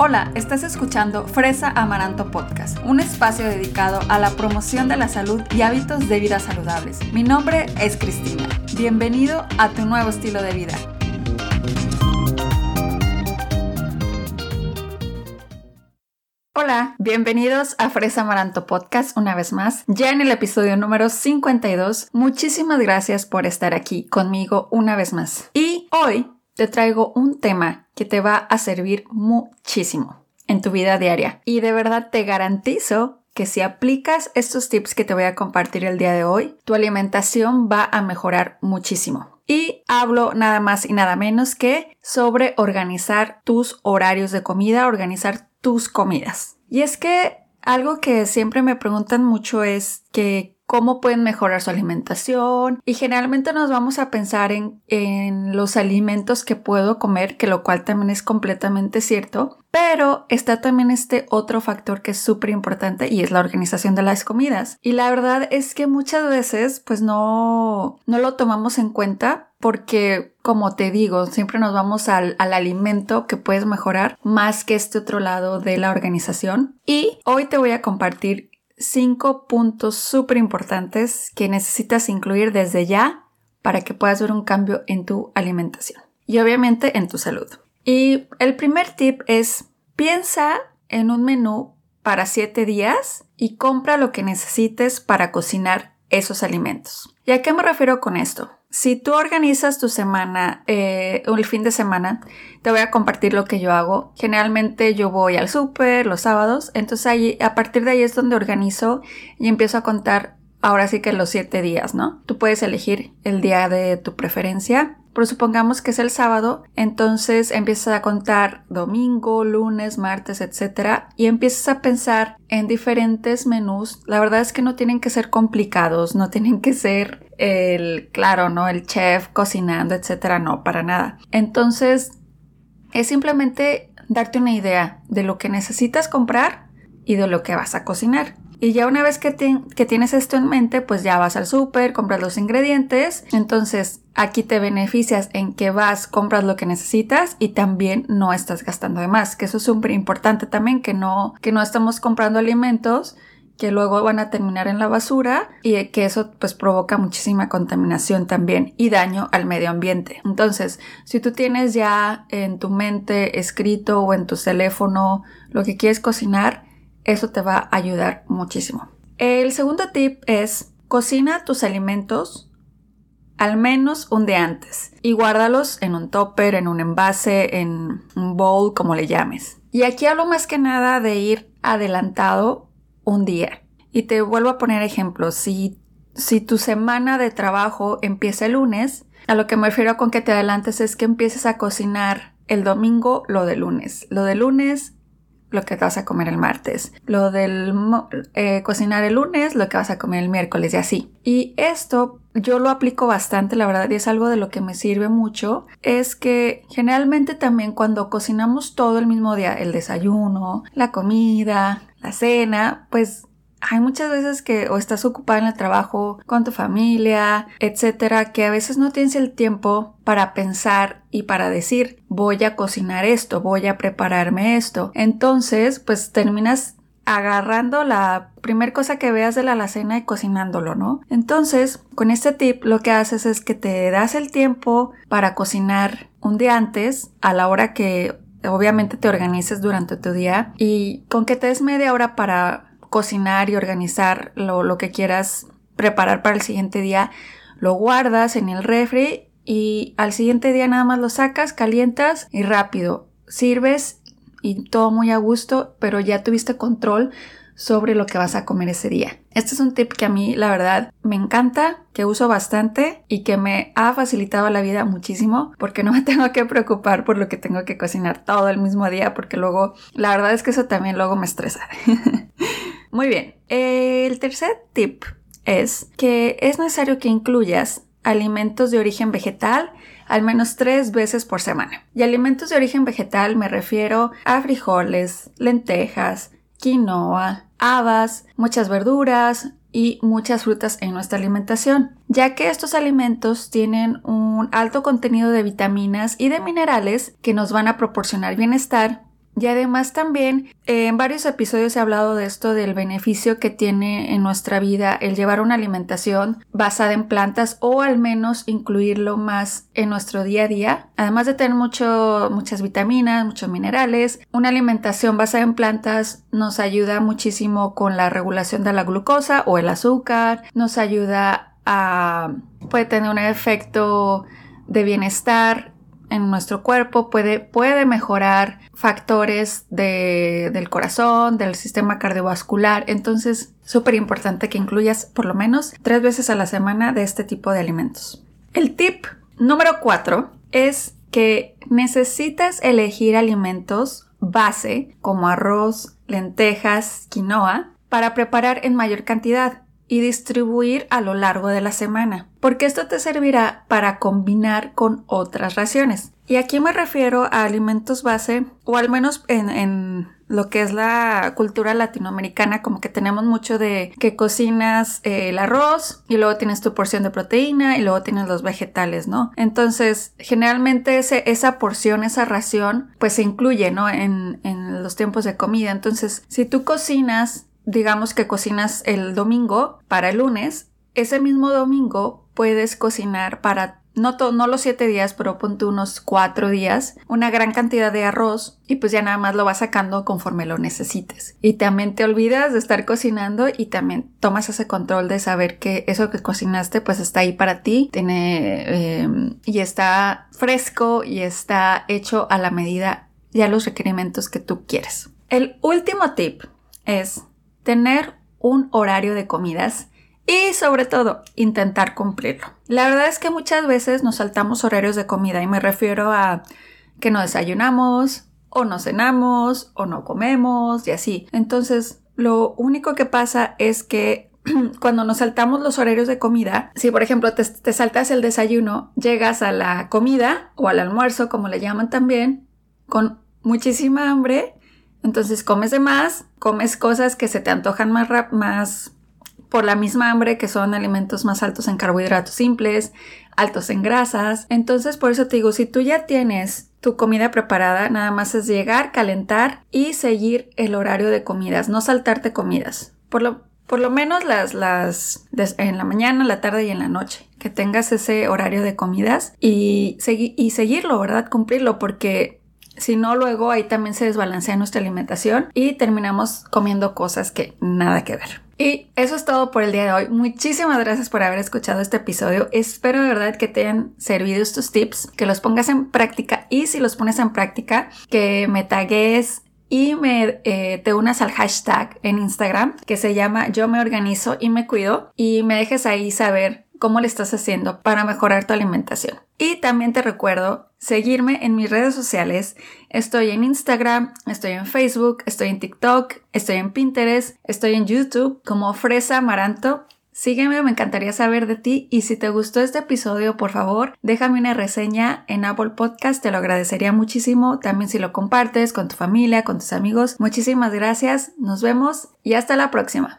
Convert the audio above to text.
Hola, estás escuchando Fresa Amaranto Podcast, un espacio dedicado a la promoción de la salud y hábitos de vida saludables. Mi nombre es Cristina. Bienvenido a tu nuevo estilo de vida. Hola, bienvenidos a Fresa Amaranto Podcast una vez más, ya en el episodio número 52. Muchísimas gracias por estar aquí conmigo una vez más. Y hoy te traigo un tema que te va a servir muchísimo en tu vida diaria. Y de verdad te garantizo que si aplicas estos tips que te voy a compartir el día de hoy, tu alimentación va a mejorar muchísimo. Y hablo nada más y nada menos que sobre organizar tus horarios de comida, organizar tus comidas. Y es que algo que siempre me preguntan mucho es que cómo pueden mejorar su alimentación y generalmente nos vamos a pensar en, en, los alimentos que puedo comer, que lo cual también es completamente cierto, pero está también este otro factor que es súper importante y es la organización de las comidas. Y la verdad es que muchas veces pues no, no lo tomamos en cuenta porque como te digo, siempre nos vamos al, al, alimento que puedes mejorar más que este otro lado de la organización. Y hoy te voy a compartir cinco puntos súper importantes que necesitas incluir desde ya para que puedas ver un cambio en tu alimentación y obviamente en tu salud. Y el primer tip es piensa en un menú para 7 días y compra lo que necesites para cocinar esos alimentos. ¿Y a qué me refiero con esto? Si tú organizas tu semana, eh, el fin de semana, te voy a compartir lo que yo hago. Generalmente yo voy al súper los sábados, entonces ahí, a partir de ahí es donde organizo y empiezo a contar ahora sí que los siete días, ¿no? Tú puedes elegir el día de tu preferencia pero supongamos que es el sábado, entonces empiezas a contar domingo, lunes, martes, etcétera, y empiezas a pensar en diferentes menús. La verdad es que no tienen que ser complicados, no tienen que ser el, claro, ¿no? El chef cocinando, etcétera, no, para nada. Entonces, es simplemente darte una idea de lo que necesitas comprar y de lo que vas a cocinar. Y ya una vez que, tienes esto en mente, pues ya vas al súper, compras los ingredientes. Entonces aquí te beneficias en que vas, compras lo que necesitas y también no estás gastando de más. Que eso es súper importante también, que no, que no estamos comprando alimentos que luego van a terminar en la basura y que eso pues provoca muchísima contaminación también y daño al medio ambiente. Entonces, si tú tienes ya en tu mente escrito o en tu teléfono lo que quieres cocinar, eso te va a ayudar muchísimo. El segundo tip es cocina tus alimentos al menos un día antes y guárdalos en un topper, en un envase, en un bowl, como le llames. Y aquí hablo más que nada de ir adelantado un día. Y te vuelvo a poner ejemplos. Si, si tu semana de trabajo empieza el lunes, a lo que me refiero con que te adelantes es que empieces a cocinar el domingo lo de lunes. Lo de lunes lo que vas a comer el martes, lo del eh, cocinar el lunes, lo que vas a comer el miércoles y así. Y esto yo lo aplico bastante, la verdad, y es algo de lo que me sirve mucho, es que generalmente también cuando cocinamos todo el mismo día, el desayuno, la comida, la cena, pues hay muchas veces que o estás ocupada en el trabajo, con tu familia, etcétera, que a veces no tienes el tiempo para pensar y para decir voy a cocinar esto, voy a prepararme esto. Entonces, pues terminas agarrando la primer cosa que veas de la alacena y cocinándolo, ¿no? Entonces, con este tip lo que haces es que te das el tiempo para cocinar un día antes, a la hora que obviamente te organices durante tu día y con que te des media hora para cocinar y organizar lo, que quieras preparar para el siguiente día, lo guardas en el refri y al siguiente día nada más lo sacas, calientas y rápido. Sirves y todo muy a gusto, pero ya tuviste control sobre lo que vas a comer ese día. Este es un tip que a mí la verdad me encanta, que uso bastante y que me ha facilitado la vida muchísimo porque no me tengo que preocupar por lo que tengo que cocinar todo el mismo día porque luego la verdad es que eso también luego me estresa. Muy bien, el tercer tip es que es necesario que incluyas alimentos de origen vegetal al menos tres veces por semana. Y alimentos de origen vegetal me refiero a frijoles, lentejas, quinoa, habas, muchas verduras y muchas frutas en nuestra alimentación, ya que estos alimentos tienen un alto contenido de vitaminas y de minerales que nos van a proporcionar bienestar Y además también eh, en varios episodios he hablado de esto del beneficio que tiene en nuestra vida el llevar una alimentación basada en plantas o al menos incluirlo más en nuestro día a día. Además de tener mucho, muchas vitaminas, muchos minerales, una alimentación basada en plantas nos ayuda muchísimo con la regulación de la glucosa o el azúcar, nos ayuda a... puede tener un efecto de bienestar en nuestro cuerpo, puede, puede mejorar factores del corazón, del sistema cardiovascular. Entonces, súper importante que incluyas por lo menos tres veces a la semana de este tipo de alimentos. El tip número cuatro es que necesitas elegir alimentos base como arroz, lentejas, quinoa para preparar en mayor cantidad y distribuir a lo largo de la semana, porque esto te servirá para combinar con otras raciones. Y aquí me refiero a alimentos base, o al menos en, lo que es la cultura latinoamericana, como que tenemos mucho de que cocinas eh, el arroz y luego tienes tu porción de proteína y luego tienes los vegetales, ¿no? Entonces, generalmente ese, esa porción, esa ración, pues se incluye, ¿no? En, en los tiempos de comida. Entonces, si tú cocinas digamos que cocinas el domingo para el lunes, ese mismo domingo puedes cocinar para no, no los siete días, pero ponte unos cuatro días, una gran cantidad de arroz y pues ya nada más lo vas sacando conforme lo necesites. Y también te olvidas de estar cocinando y también tomas ese control de saber que eso que cocinaste pues está ahí para ti, tiene em, y está fresco y está hecho a la medida y a los requerimientos que tú quieres. El último tip es tener un horario de comidas y sobre todo intentar cumplirlo. La verdad es que muchas veces nos saltamos horarios de comida y me refiero a que no desayunamos o no cenamos o no comemos y así. Entonces, lo único que pasa es que cuando nos saltamos los horarios de comida, si por ejemplo te, te, saltas el desayuno, llegas a la comida o al almuerzo, como le llaman también, con muchísima hambre entonces comes de más, comes cosas que se te antojan más, más por la misma hambre, que son alimentos más altos en carbohidratos simples, altos en grasas. Entonces, por eso te digo, si tú ya tienes tu comida preparada, nada más es llegar, calentar y seguir el horario de comidas, no saltarte comidas. Por lo, por lo menos las, las, en la mañana, la tarde y en la noche, que tengas ese horario de comidas y, y seguirlo, ¿verdad? Cumplirlo, porque si no, luego ahí también se desbalancea nuestra alimentación y terminamos comiendo cosas que nada que ver. Y eso es todo por el día de hoy. Muchísimas gracias por haber escuchado este episodio. Espero de verdad que te hayan servido estos tips, que los pongas en práctica y si los pones en práctica, que me tagues y me, eh, te unas al hashtag en Instagram que se llama yo me organizo y me cuido y me dejes ahí saber cómo le estás haciendo para mejorar tu alimentación. Y también te recuerdo seguirme en mis redes sociales. Estoy en Instagram, estoy en Facebook, estoy en TikTok, estoy en Pinterest, estoy en YouTube como Fresa Amaranto. Sígueme, me encantaría saber de ti y si te gustó este episodio, por favor, déjame una reseña en Apple Podcast, te lo agradecería muchísimo. También si lo compartes con tu familia, con tus amigos. Muchísimas gracias, nos vemos y hasta la próxima.